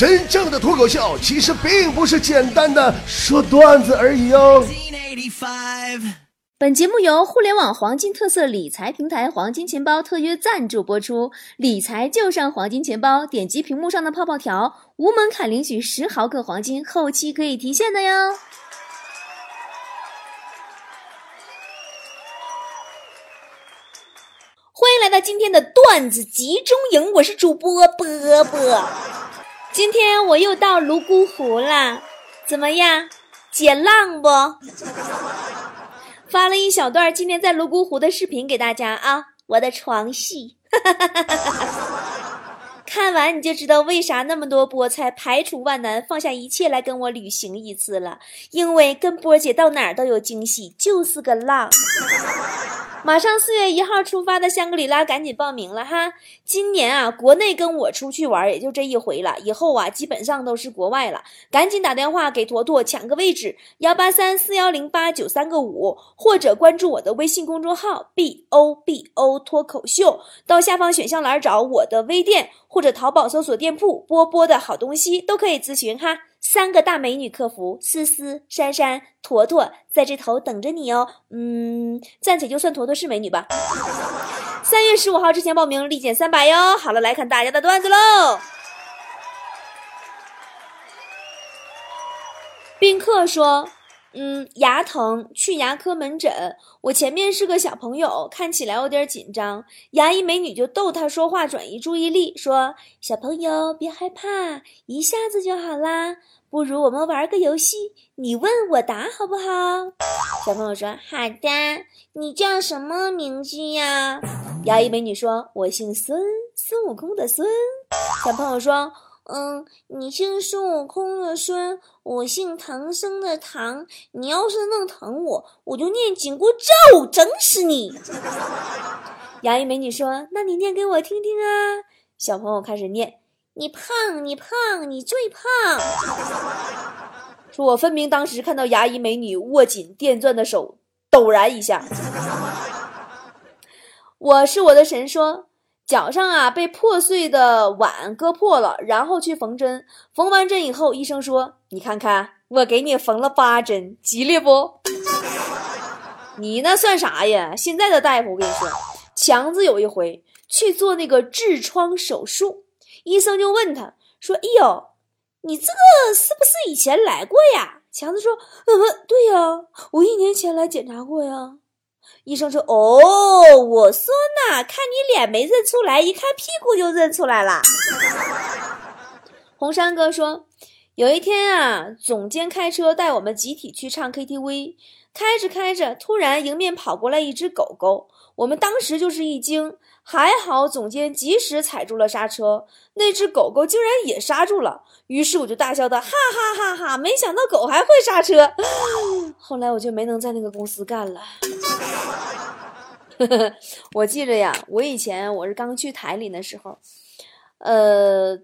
真正的脱口秀其实并不是简单的说段子而已哦。本节目由互联网黄金特色理财平台黄金钱包特约赞助播出，理财就上黄金钱包，点击屏幕上的泡泡条，无门槛领取十毫克黄金，后期可以提现的哟。欢迎来到今天的段子集中营，我是主播波波。今天我又到泸沽湖了，怎么样，解浪不？发了一小段今天在泸沽湖的视频给大家啊，我的床戏，看完你就知道为啥那么多菠菜排除万难放下一切来跟我旅行一次了，因为跟波姐到哪都有惊喜，就是个浪。马上四月一号出发的香格里拉，赶紧报名了哈！今年啊，国内跟我出去玩也就这一回了，以后啊，基本上都是国外了。赶紧打电话给坨坨抢个位置，幺八三四幺零八九三个五，或者关注我的微信公众号 b o b o 脱口秀，到下方选项栏找我的微店，或者淘宝搜索店铺波波的好东西都可以咨询哈。三个大美女客服，思思、珊珊、坨坨在这头等着你哦。嗯，暂且就算坨坨是美女吧。三月十五号之前报名，立减三百哟。好了，来看大家的段子喽。宾客说。嗯，牙疼，去牙科门诊。我前面是个小朋友，看起来有点紧张。牙医美女就逗他说话，转移注意力，说：“小朋友别害怕，一下子就好啦。不如我们玩个游戏，你问我答，好不好？”小朋友说：“好的。”你叫什么名字呀？牙医美女说：“我姓孙，孙悟空的孙。”小朋友说。嗯，你姓孙悟空的孙，我姓唐僧的唐。你要是弄疼我，我就念紧箍咒整死你。牙医美女说：“那你念给我听听啊。”小朋友开始念：“你胖，你胖，你最胖。”说我分明当时看到牙医美女握紧电钻的手陡然一下。我是我的神说。脚上啊被破碎的碗割破了，然后去缝针。缝完针以后，医生说：“你看看，我给你缝了八针，吉利不？你那算啥呀？现在的大夫，我跟你说，强子有一回去做那个痔疮手术，医生就问他说：‘哎呦，你这个是不是以前来过呀？’强子说：‘嗯，对呀，我一年前来检查过呀。’医生说：“哦，我说呢，看你脸没认出来，一看屁股就认出来了。”红山哥说：“有一天啊，总监开车带我们集体去唱 KTV，开着开着，突然迎面跑过来一只狗狗，我们当时就是一惊，还好总监及时踩住了刹车，那只狗狗竟然也刹住了。于是我就大笑的哈哈哈哈，没想到狗还会刹车。后来我就没能在那个公司干了。”我记着呀，我以前我是刚去台里的时候，呃，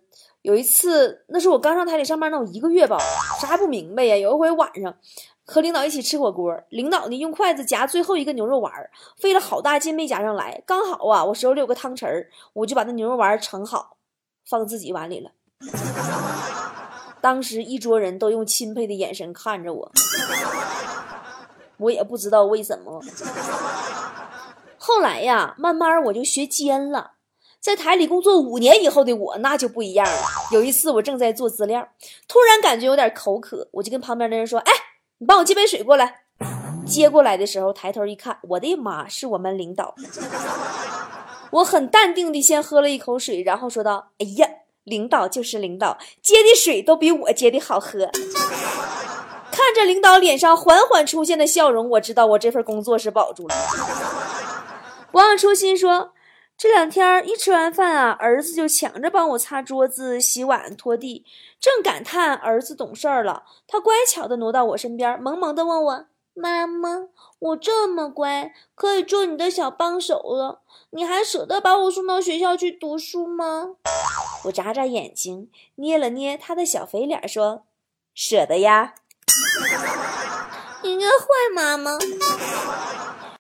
有一次，那是我刚上台里上班，那有一个月吧，啥也不明白呀。有一回晚上和领导一起吃火锅，领导呢用筷子夹最后一个牛肉丸，费了好大劲没夹上来，刚好啊，我手里有个汤匙，我就把那牛肉丸盛好，放自己碗里了。当时一桌人都用钦佩的眼神看着我，我也不知道为什么。后来呀，慢慢我就学煎了。在台里工作五年以后的我，那就不一样了。有一次，我正在做资料，突然感觉有点口渴，我就跟旁边的人说：“哎，你帮我接杯水过来。”接过来的时候，抬头一看，我的妈，是我们领导。我很淡定地先喝了一口水，然后说道：“哎呀，领导就是领导，接的水都比我接的好喝。”看着领导脸上缓缓出现的笑容，我知道我这份工作是保住了。不忘初心说：“这两天一吃完饭啊，儿子就抢着帮我擦桌子、洗碗、拖地。正感叹儿子懂事儿了，他乖巧的挪到我身边，萌萌的问我：‘妈妈，我这么乖，可以做你的小帮手了，你还舍得把我送到学校去读书吗？’我眨眨眼睛，捏了捏他的小肥脸，说：‘舍得呀。’你个坏妈妈。”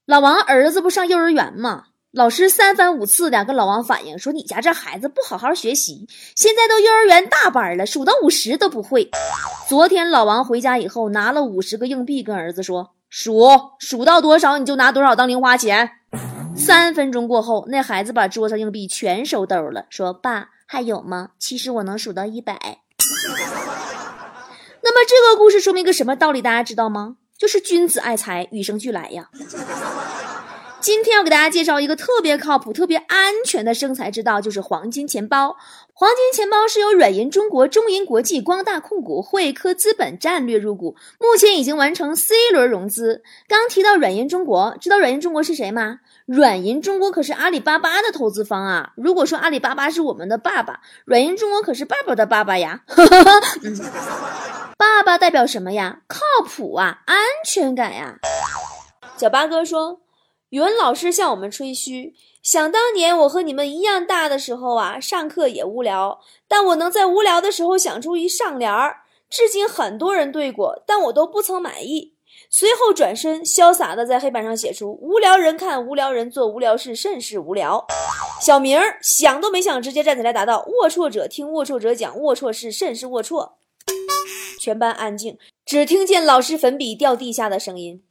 老王儿子不上幼儿园吗？老师三番五次的跟老王反映说：“你家这孩子不好好学习，现在都幼儿园大班了，数到五十都不会。”昨天老王回家以后，拿了五十个硬币跟儿子说：“数数到多少你就拿多少当零花钱。”三分钟过后，那孩子把桌上硬币全收兜了，说：“爸，还有吗？其实我能数到一百。”那么这个故事说明一个什么道理？大家知道吗？就是君子爱财，与生俱来呀。今天要给大家介绍一个特别靠谱、特别安全的生财之道，就是黄金钱包。黄金钱包是由软银中国、中银国际、光大控股、汇科资本战略入股，目前已经完成 C 轮融资。刚提到软银中国，知道软银中国是谁吗？软银中国可是阿里巴巴的投资方啊。如果说阿里巴巴是我们的爸爸，软银中国可是爸爸的爸爸呀。爸爸代表什么呀？靠谱啊，安全感呀。小八哥说。语文老师向我们吹嘘，想当年我和你们一样大的时候啊，上课也无聊，但我能在无聊的时候想出一上联儿，至今很多人对过，但我都不曾满意。随后转身，潇洒地在黑板上写出“无聊人看无聊人做无聊事，甚是无聊”。小明儿想都没想，直接站起来答道：“龌龊者听龌龊者讲，龌龊事甚是龌龊。”全班安静，只听见老师粉笔掉地下的声音。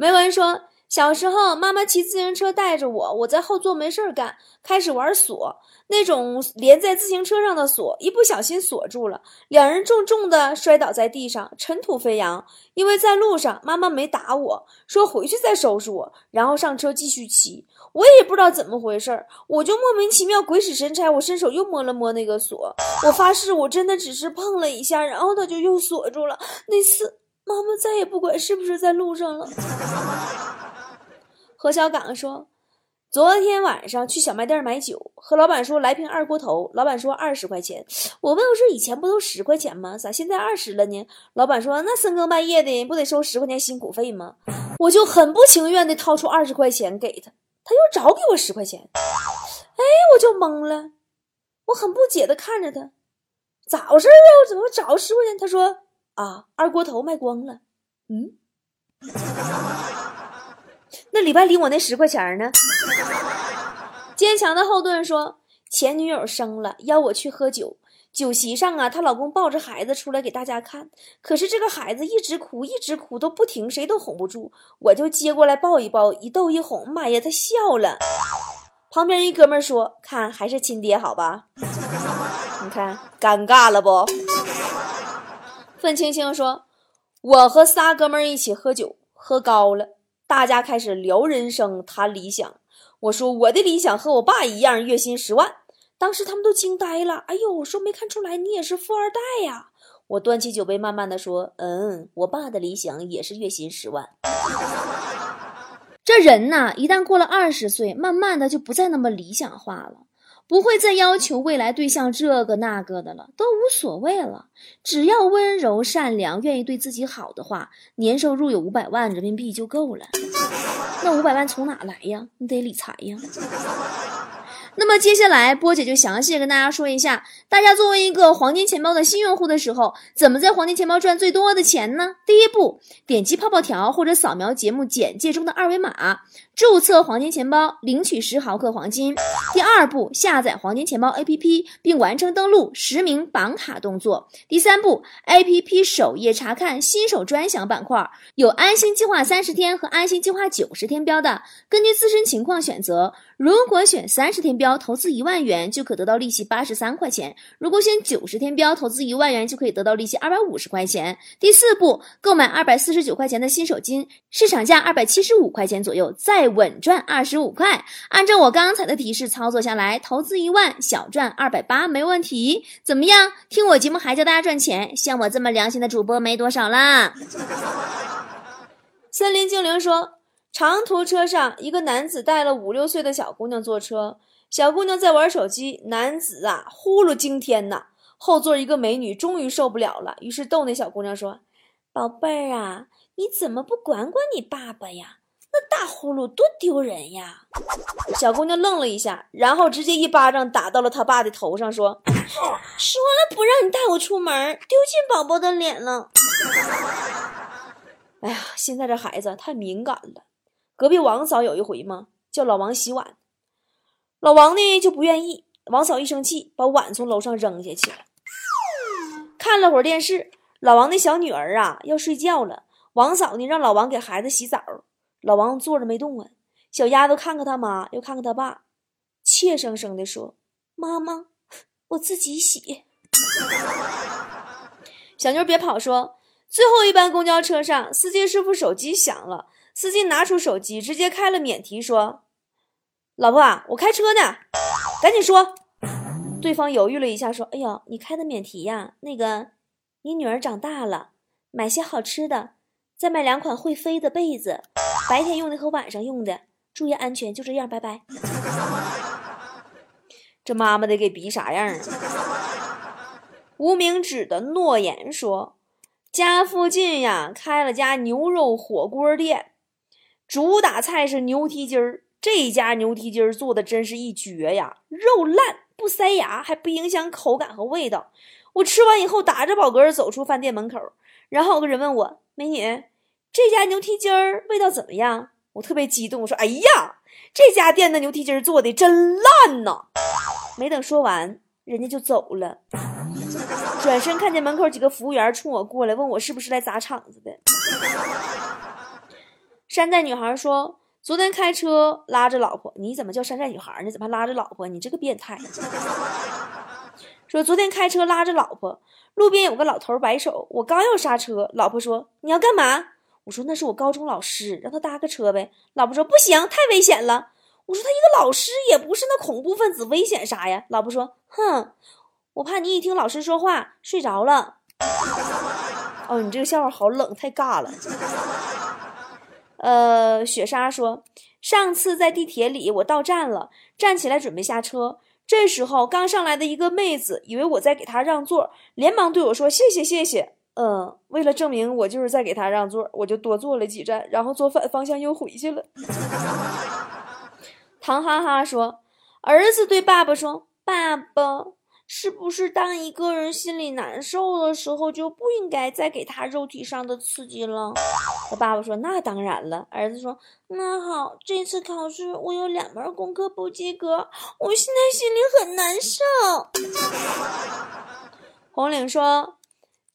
梅文说：“小时候，妈妈骑自行车带着我，我在后座没事儿干，开始玩锁。那种连在自行车上的锁，一不小心锁住了，两人重重的摔倒在地上，尘土飞扬。因为在路上，妈妈没打我，说回去再收拾我，然后上车继续骑。我也不知道怎么回事儿，我就莫名其妙鬼使神差，我伸手又摸了摸那个锁。我发誓，我真的只是碰了一下，然后它就又锁住了。那次。”妈妈再也不管是不是在路上了。何小岗说：“昨天晚上去小卖店买酒，和老板说来瓶二锅头，老板说二十块钱。我问我说以前不都十块钱吗？咋现在二十了呢？老板说那深更半夜的不得收十块钱辛苦费吗？我就很不情愿的掏出二十块钱给他，他又找给我十块钱。哎，我就懵了，我很不解的看着他，咋回事啊？我怎么找十块钱？他说。”啊，二锅头卖光了，嗯，那里边领我那十块钱呢？坚强的后盾说，前女友生了，邀我去喝酒。酒席上啊，她老公抱着孩子出来给大家看，可是这个孩子一直哭，一直哭都不停，谁都哄不住，我就接过来抱一抱，一逗一哄，妈呀，他笑了。旁边一哥们说，看还是亲爹好吧？你看尴尬了不？愤青青说：“我和仨哥们儿一起喝酒，喝高了，大家开始聊人生、谈理想。我说我的理想和我爸一样，月薪十万。当时他们都惊呆了。哎呦，我说没看出来你也是富二代呀！我端起酒杯，慢慢的说：嗯，我爸的理想也是月薪十万。这人呐，一旦过了二十岁，慢慢的就不再那么理想化了。”不会再要求未来对象这个那个的了，都无所谓了。只要温柔善良，愿意对自己好的话，年收入有五百万人民币就够了。那五百万从哪来呀？你得理财呀。那么接下来，波姐就详细跟大家说一下，大家作为一个黄金钱包的新用户的时候，怎么在黄金钱包赚最多的钱呢？第一步，点击泡泡条或者扫描节目简介中的二维码，注册黄金钱包，领取十毫克黄金。第二步，下载黄金钱包 APP 并完成登录、实名绑卡动作。第三步，APP 首页查看新手专享板块，有安心计划三十天和安心计划九十天标的，根据自身情况选择。如果选三十天标，投资一万元就可得到利息八十三块钱；如果选九十天标，投资一万元就可以得到利息二百五十块钱。第四步，购买二百四十九块钱的新手金，市场价二百七十五块钱左右，再稳赚二十五块。按照我刚才的提示操作下来，投资一万，小赚二百八，没问题。怎么样？听我节目还教大家赚钱，像我这么良心的主播没多少啦。森林精灵说。长途车上，一个男子带了五六岁的小姑娘坐车，小姑娘在玩手机，男子啊呼噜惊天呐！后座一个美女终于受不了了，于是逗那小姑娘说：“宝贝儿啊，你怎么不管管你爸爸呀？那大呼噜多丢人呀！”小姑娘愣了一下，然后直接一巴掌打到了她爸的头上，说：“说了不让你带我出门，丢尽宝宝的脸了。”哎呀，现在这孩子太敏感了。隔壁王嫂有一回嘛，叫老王洗碗，老王呢就不愿意。王嫂一生气，把碗从楼上扔下去了。看了会儿电视，老王的小女儿啊要睡觉了，王嫂呢让老王给孩子洗澡。老王坐着没动啊，小丫头看看他妈，又看看他爸，怯生生的说：“妈妈，我自己洗。”小妞别跑，说最后一班公交车上，司机师傅手机响了，司机拿出手机，直接开了免提，说：“老婆，我开车呢，赶紧说。”对方犹豫了一下，说：“哎呦，你开的免提呀？那个，你女儿长大了，买些好吃的，再买两款会飞的被子，白天用的和晚上用的，注意安全。就这样，拜拜。”这妈妈得给逼啥样啊？无名指的诺言说：“家附近呀开了家牛肉火锅店，主打菜是牛蹄筋儿。这家牛蹄筋儿做的真是一绝呀，肉烂。”不塞牙还不影响口感和味道。我吃完以后打着饱嗝走出饭店门口，然后有个人问我：“美女，这家牛蹄筋儿味道怎么样？”我特别激动，我说：“哎呀，这家店的牛蹄筋儿做的真烂呐！”没等说完，人家就走了。转身看见门口几个服务员冲我过来，问我是不是来砸场子的。山寨女孩说。昨天开车拉着老婆，你怎么叫山寨女孩呢？怎么还拉着老婆？你这个变态！说昨天开车拉着老婆，路边有个老头摆手，我刚要刹车，老婆说你要干嘛？我说那是我高中老师，让他搭个车呗。老婆说不行，太危险了。我说他一个老师也不是那恐怖分子，危险啥呀？老婆说哼，我怕你一听老师说话睡着了。哦，你这个笑话好冷，太尬了。呃，雪莎说，上次在地铁里，我到站了，站起来准备下车，这时候刚上来的一个妹子以为我在给她让座，连忙对我说：“谢谢，谢谢。”嗯，为了证明我就是在给他让座，我就多坐了几站，然后坐反方向又回去了。唐哈哈说，儿子对爸爸说：“爸爸。”是不是当一个人心里难受的时候，就不应该再给他肉体上的刺激了？他爸爸说：“那当然了。”儿子说：“那好，这次考试我有两门功课不及格，我现在心里很难受。”红领说：“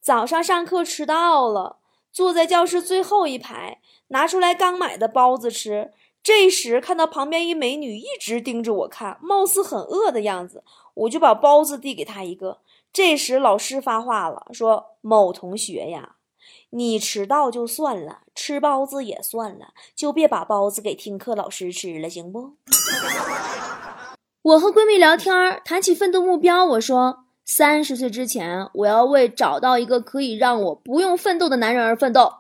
早上上课迟到了，坐在教室最后一排，拿出来刚买的包子吃。这时看到旁边一美女一直盯着我看，貌似很饿的样子。”我就把包子递给她一个。这时老师发话了，说：“某同学呀，你迟到就算了，吃包子也算了，就别把包子给听课老师吃了，行不？”我和闺蜜聊天，谈起奋斗目标，我说：“三十岁之前，我要为找到一个可以让我不用奋斗的男人而奋斗。”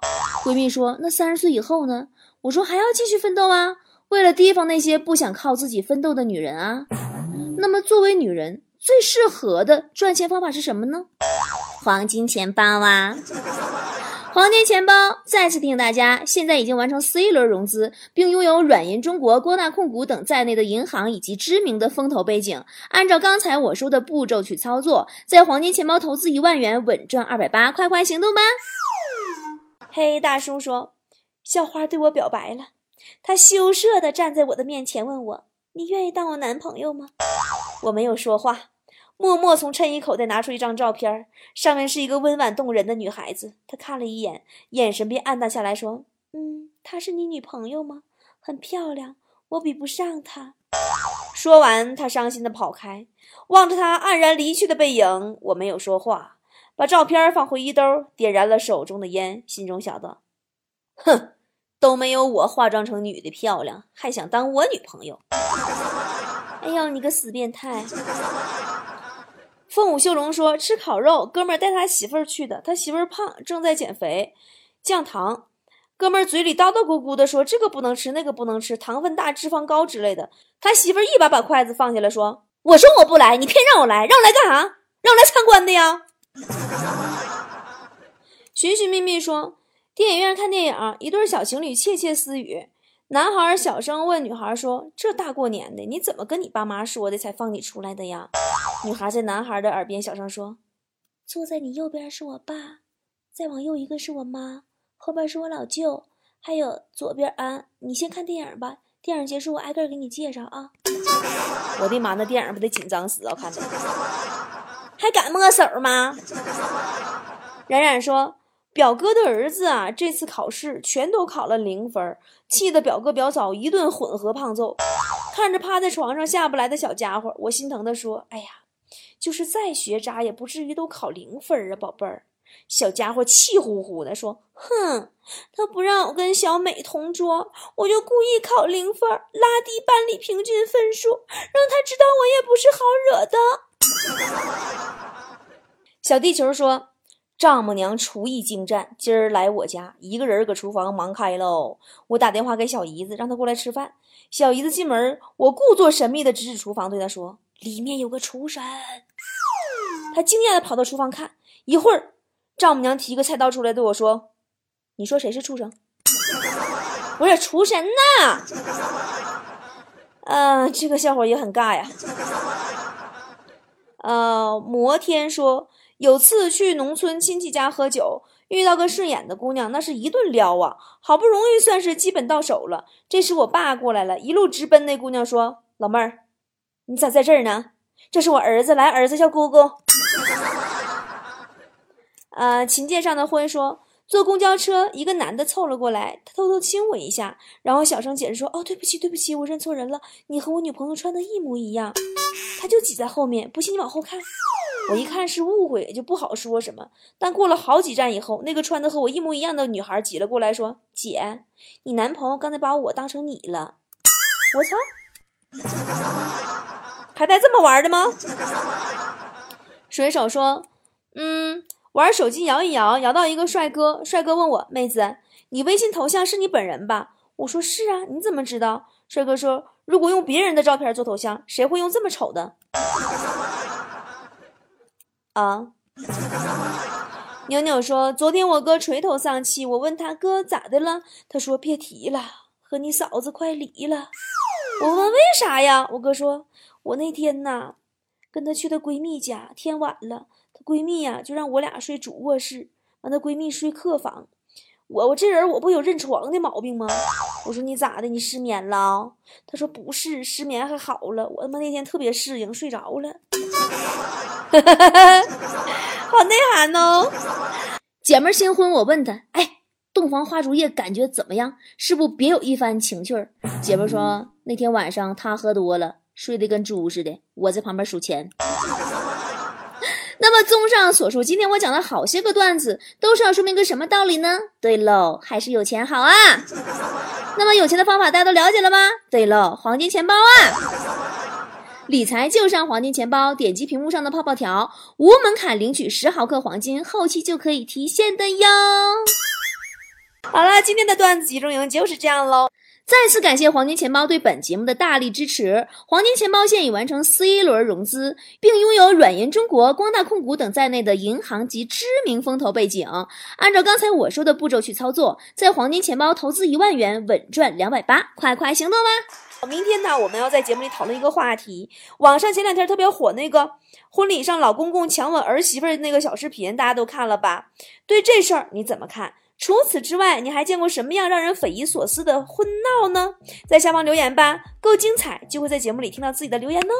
闺蜜说：“那三十岁以后呢？”我说：“还要继续奋斗啊，为了提防那些不想靠自己奋斗的女人啊。”那么，作为女人最适合的赚钱方法是什么呢？黄金钱包啊！黄金钱包再次提醒大家，现在已经完成 C 轮融资，并拥有软银中国、光大控股等在内的银行以及知名的风投背景。按照刚才我说的步骤去操作，在黄金钱包投资一万元，稳赚二百八，快快行动吧！嘿大叔说：“校花对我表白了，他羞涩地站在我的面前，问我。”你愿意当我男朋友吗？我没有说话，默默从衬衣口袋拿出一张照片，上面是一个温婉动人的女孩子。他看了一眼，眼神便暗淡下来，说：“嗯，她是你女朋友吗？很漂亮，我比不上她。”说完，他伤心的跑开。望着他黯然离去的背影，我没有说话，把照片放回衣兜，点燃了手中的烟，心中想到：“哼。”都没有我化妆成女的漂亮，还想当我女朋友？哎呦，你个死变态！凤舞秀龙说吃烤肉，哥们儿带他媳妇儿去的，他媳妇儿胖，正在减肥，降糖。哥们儿嘴里叨叨咕咕的说这个不能吃，那个不能吃，糖分大，脂肪高之类的。他媳妇儿一把把筷子放下来，说：“我说我不来，你偏让我来，让我来干啥？让我来参观的呀？”寻寻觅觅说。电影院看电影，一对小情侣窃窃私语。男孩小声问女孩说：“这大过年的，你怎么跟你爸妈说的才放你出来的呀？”女孩在男孩的耳边小声说：“坐在你右边是我爸，再往右一个是我妈，后边是我老舅，还有左边啊，你先看电影吧，电影结束我挨个给你介绍啊。我的妈，那电影不得紧张死啊！看着还敢摸手吗？冉冉说。表哥的儿子啊，这次考试全都考了零分，气得表哥表嫂一顿混合胖揍。看着趴在床上下不来的小家伙，我心疼的说：“哎呀，就是再学渣也不至于都考零分啊，宝贝儿。”小家伙气呼呼的说：“哼，他不让我跟小美同桌，我就故意考零分，拉低班里平均分数，让他知道我也不是好惹的。”小地球说。丈母娘厨艺精湛，今儿来我家，一个人搁厨房忙开喽。我打电话给小姨子，让她过来吃饭。小姨子进门，我故作神秘的指指厨房，对她说：“里面有个厨神。”他惊讶的跑到厨房看，一会儿，丈母娘提个菜刀出来对我说：“你说谁是畜生？不是厨神呐？”嗯，这个笑话也很尬呀。呃，摩天说。有次去农村亲戚家喝酒，遇到个顺眼的姑娘，那是一顿撩啊，好不容易算是基本到手了。这时我爸过来了，一路直奔那姑娘说：“老妹儿，你咋在这儿呢？这是我儿子，来，儿子叫姑姑。”呃，琴键上的灰说。坐公交车，一个男的凑了过来，他偷偷亲我一下，然后小声解释说：“哦，对不起，对不起，我认错人了，你和我女朋友穿的一模一样。”他就挤在后面，不信你往后看。我一看是误会，就不好说什么。但过了好几站以后，那个穿的和我一模一样的女孩挤了过来，说：“姐，你男朋友刚才把我当成你了。”我操，还带这么玩的吗？水手说：“嗯。”玩手机摇一摇，摇到一个帅哥，帅哥问我：“妹子，你微信头像是你本人吧？”我说：“是啊。”你怎么知道？帅哥说：“如果用别人的照片做头像，谁会用这么丑的？”啊！妞妞说：“昨天我哥垂头丧气，我问他哥咋的了，他说别提了，和你嫂子快离了。我问为啥呀？我哥说：我那天呐，跟他去她闺蜜家，天晚了。”闺蜜呀，就让我俩睡主卧室，完她闺蜜睡客房。我我这人我不有认床的毛病吗？我说你咋的？你失眠了？她说不是，失眠还好了。我他妈那天特别适应，睡着了。好内涵哦，姐妹新婚，我问她，哎，洞房花烛夜感觉怎么样？是不别有一番情趣儿？姐妹说那天晚上他喝多了，睡得跟猪似的，我在旁边数钱。那么，综上所述，今天我讲的好些个段子，都是要说明个什么道理呢？对喽，还是有钱好啊。那么，有钱的方法大家都了解了吗？对喽，黄金钱包啊，理财就上黄金钱包，点击屏幕上的泡泡条，无门槛领取十毫克黄金，后期就可以提现的哟。好了，今天的段子集中营就是这样喽。再次感谢黄金钱包对本节目的大力支持。黄金钱包现已完成 C 轮融资，并拥有软银中国、光大控股等在内的银行及知名风投背景。按照刚才我说的步骤去操作，在黄金钱包投资一万元，稳赚两百八，快快行动吧！明天呢，我们要在节目里讨论一个话题。网上前两天特别火那个婚礼上老公公强吻儿媳妇那个小视频，大家都看了吧？对这事儿你怎么看？除此之外，你还见过什么样让人匪夷所思的婚闹呢？在下方留言吧，够精彩就会在节目里听到自己的留言哦。